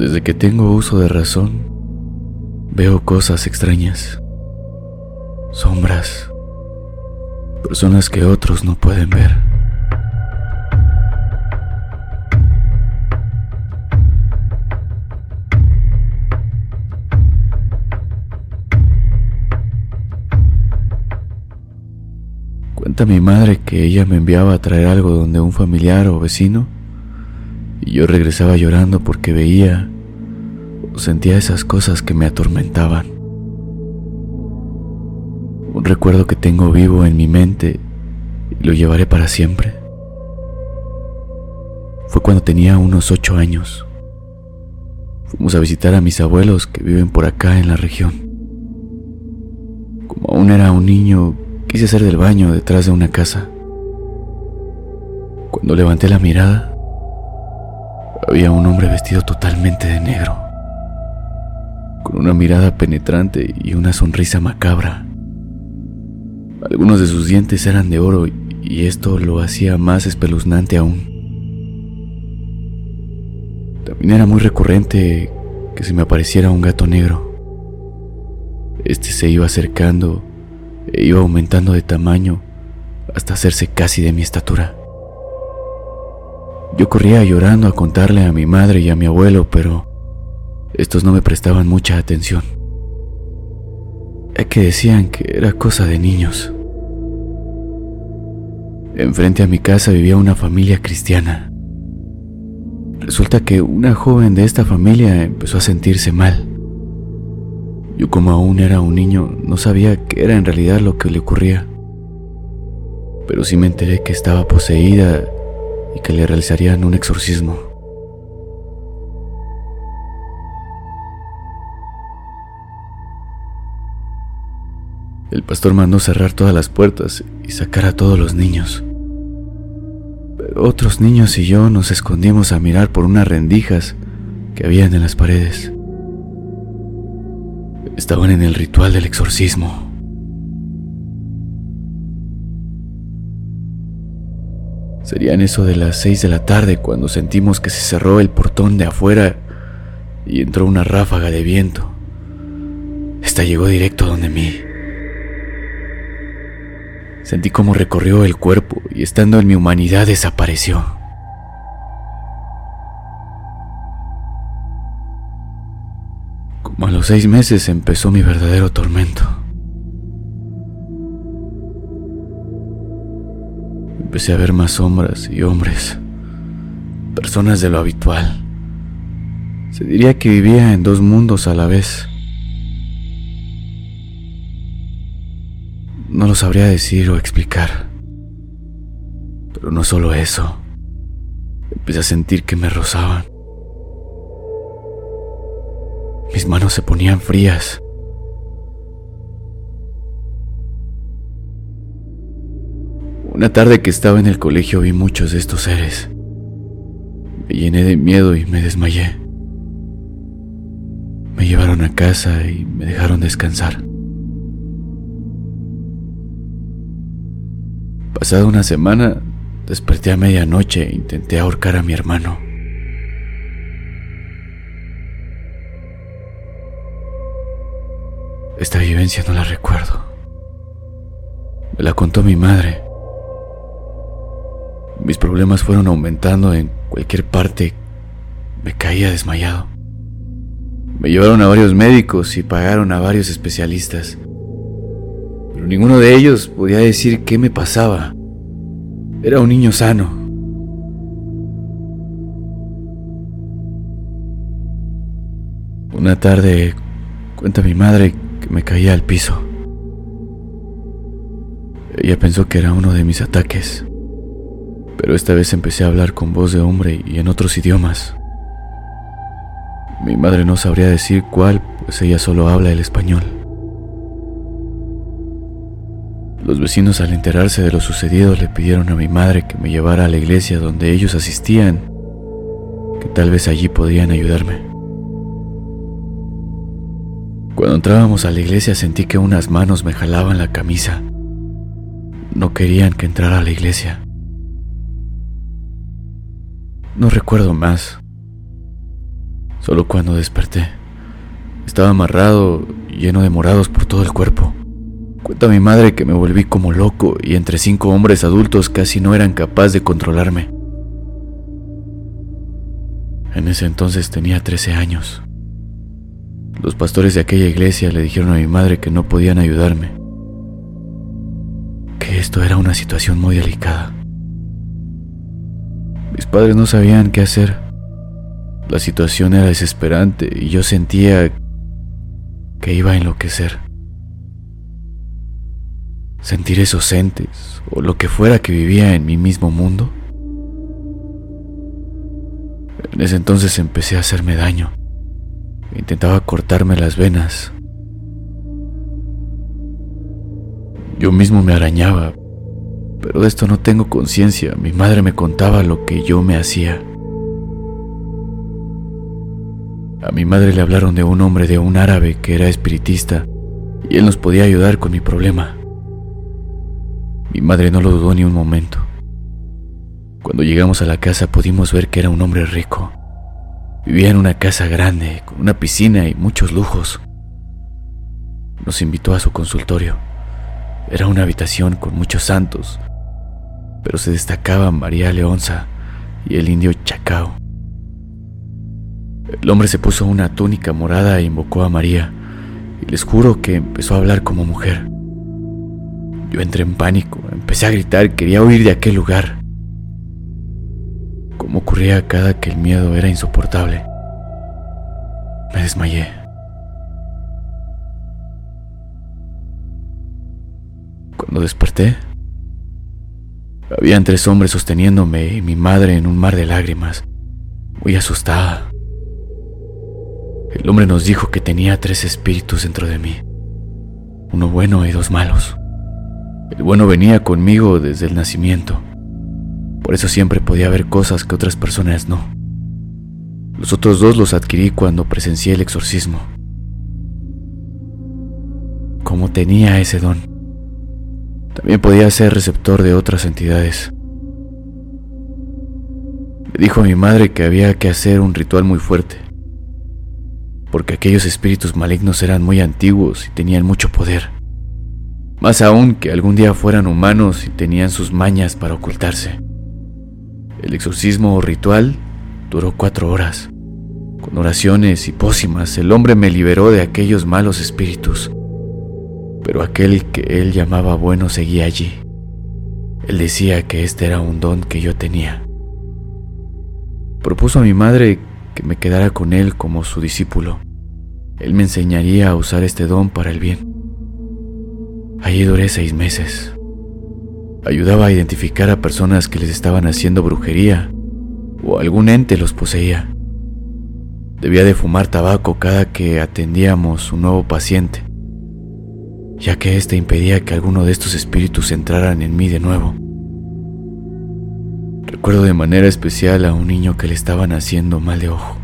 Desde que tengo uso de razón, veo cosas extrañas, sombras, personas que otros no pueden ver. Cuenta mi madre que ella me enviaba a traer algo donde un familiar o vecino y yo regresaba llorando porque veía o sentía esas cosas que me atormentaban. Un recuerdo que tengo vivo en mi mente y lo llevaré para siempre. Fue cuando tenía unos ocho años. Fuimos a visitar a mis abuelos que viven por acá en la región. Como aún era un niño, quise hacer del baño detrás de una casa. Cuando levanté la mirada, había un hombre vestido totalmente de negro, con una mirada penetrante y una sonrisa macabra. Algunos de sus dientes eran de oro y esto lo hacía más espeluznante aún. También era muy recurrente que se me apareciera un gato negro. Este se iba acercando e iba aumentando de tamaño hasta hacerse casi de mi estatura. Yo corría llorando a contarle a mi madre y a mi abuelo, pero estos no me prestaban mucha atención. Es que decían que era cosa de niños. Enfrente a mi casa vivía una familia cristiana. Resulta que una joven de esta familia empezó a sentirse mal. Yo como aún era un niño no sabía qué era en realidad lo que le ocurría. Pero sí me enteré que estaba poseída y que le realizarían un exorcismo. El pastor mandó cerrar todas las puertas y sacar a todos los niños. Pero otros niños y yo nos escondimos a mirar por unas rendijas que habían en las paredes. Estaban en el ritual del exorcismo. Serían eso de las seis de la tarde cuando sentimos que se cerró el portón de afuera y entró una ráfaga de viento. Esta llegó directo donde mí. Sentí cómo recorrió el cuerpo y estando en mi humanidad desapareció. Como a los seis meses empezó mi verdadero tormento. Empecé a ver más sombras y hombres, personas de lo habitual. Se diría que vivía en dos mundos a la vez. No lo sabría decir o explicar. Pero no solo eso. Empecé a sentir que me rozaban. Mis manos se ponían frías. Una tarde que estaba en el colegio vi muchos de estos seres. Me llené de miedo y me desmayé. Me llevaron a casa y me dejaron descansar. Pasada una semana, desperté a medianoche e intenté ahorcar a mi hermano. Esta vivencia no la recuerdo. Me la contó mi madre. Mis problemas fueron aumentando en cualquier parte. Me caía desmayado. Me llevaron a varios médicos y pagaron a varios especialistas. Pero ninguno de ellos podía decir qué me pasaba. Era un niño sano. Una tarde, cuenta mi madre que me caía al piso. Ella pensó que era uno de mis ataques pero esta vez empecé a hablar con voz de hombre y en otros idiomas. Mi madre no sabría decir cuál, pues ella solo habla el español. Los vecinos al enterarse de lo sucedido le pidieron a mi madre que me llevara a la iglesia donde ellos asistían, que tal vez allí podían ayudarme. Cuando entrábamos a la iglesia sentí que unas manos me jalaban la camisa. No querían que entrara a la iglesia. No recuerdo más. Solo cuando desperté, estaba amarrado, lleno de morados por todo el cuerpo. Cuenta mi madre que me volví como loco y entre cinco hombres adultos casi no eran capaces de controlarme. En ese entonces tenía 13 años. Los pastores de aquella iglesia le dijeron a mi madre que no podían ayudarme, que esto era una situación muy delicada. Mis padres no sabían qué hacer. La situación era desesperante y yo sentía que iba a enloquecer. Sentir esos entes o lo que fuera que vivía en mi mismo mundo. En ese entonces empecé a hacerme daño. Intentaba cortarme las venas. Yo mismo me arañaba, pero de esto no tengo conciencia. Mi madre me contaba lo que yo me hacía. A mi madre le hablaron de un hombre de un árabe que era espiritista y él nos podía ayudar con mi problema. Mi madre no lo dudó ni un momento. Cuando llegamos a la casa pudimos ver que era un hombre rico. Vivía en una casa grande, con una piscina y muchos lujos. Nos invitó a su consultorio. Era una habitación con muchos santos, pero se destacaba María Leonza y el indio Chacao. El hombre se puso una túnica morada e invocó a María, y les juro que empezó a hablar como mujer. Yo entré en pánico, empecé a gritar, quería huir de aquel lugar como ocurría cada que el miedo era insoportable. Me desmayé. Cuando desperté, habían tres hombres sosteniéndome y mi madre en un mar de lágrimas, muy asustada. El hombre nos dijo que tenía tres espíritus dentro de mí, uno bueno y dos malos. El bueno venía conmigo desde el nacimiento por eso siempre podía ver cosas que otras personas no. Los otros dos los adquirí cuando presencié el exorcismo. Como tenía ese don, también podía ser receptor de otras entidades. Le dijo a mi madre que había que hacer un ritual muy fuerte, porque aquellos espíritus malignos eran muy antiguos y tenían mucho poder. Más aún que algún día fueran humanos y tenían sus mañas para ocultarse. El exorcismo o ritual duró cuatro horas. Con oraciones y pócimas, el hombre me liberó de aquellos malos espíritus. Pero aquel que él llamaba bueno seguía allí. Él decía que este era un don que yo tenía. Propuso a mi madre que me quedara con él como su discípulo. Él me enseñaría a usar este don para el bien. Allí duré seis meses. Ayudaba a identificar a personas que les estaban haciendo brujería o algún ente los poseía. Debía de fumar tabaco cada que atendíamos un nuevo paciente, ya que éste impedía que alguno de estos espíritus entraran en mí de nuevo. Recuerdo de manera especial a un niño que le estaban haciendo mal de ojo.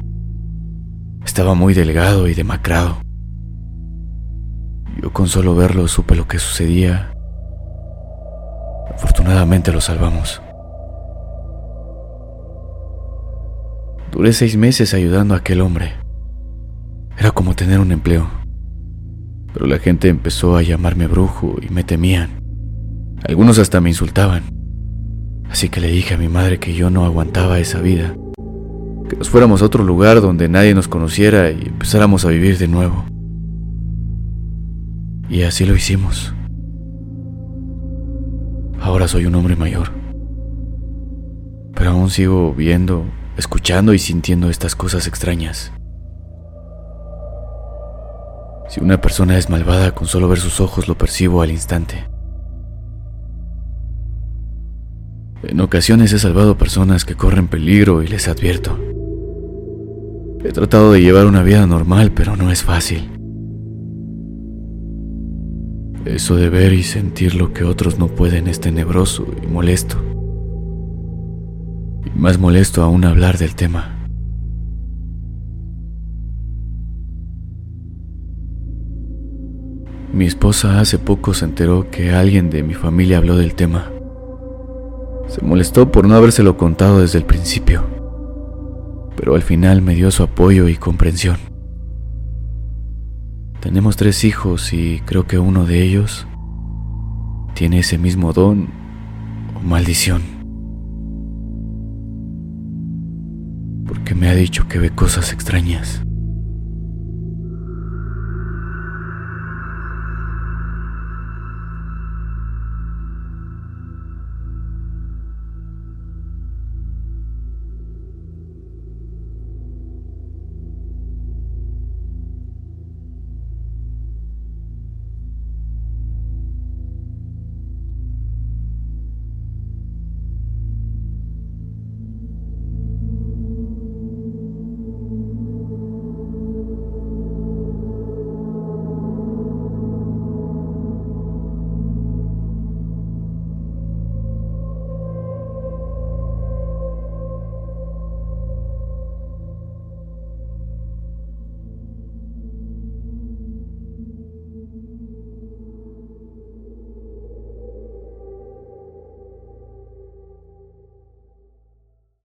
Estaba muy delgado y demacrado. Yo con solo verlo supe lo que sucedía Afortunadamente lo salvamos. Duré seis meses ayudando a aquel hombre. Era como tener un empleo. Pero la gente empezó a llamarme brujo y me temían. Algunos hasta me insultaban. Así que le dije a mi madre que yo no aguantaba esa vida. Que nos fuéramos a otro lugar donde nadie nos conociera y empezáramos a vivir de nuevo. Y así lo hicimos. Ahora soy un hombre mayor. Pero aún sigo viendo, escuchando y sintiendo estas cosas extrañas. Si una persona es malvada, con solo ver sus ojos lo percibo al instante. En ocasiones he salvado personas que corren peligro y les advierto. He tratado de llevar una vida normal, pero no es fácil. Eso de ver y sentir lo que otros no pueden es tenebroso y molesto. Y más molesto aún hablar del tema. Mi esposa hace poco se enteró que alguien de mi familia habló del tema. Se molestó por no habérselo contado desde el principio. pero al final me dio su apoyo y comprensión. Tenemos tres hijos y creo que uno de ellos tiene ese mismo don o maldición. Porque me ha dicho que ve cosas extrañas.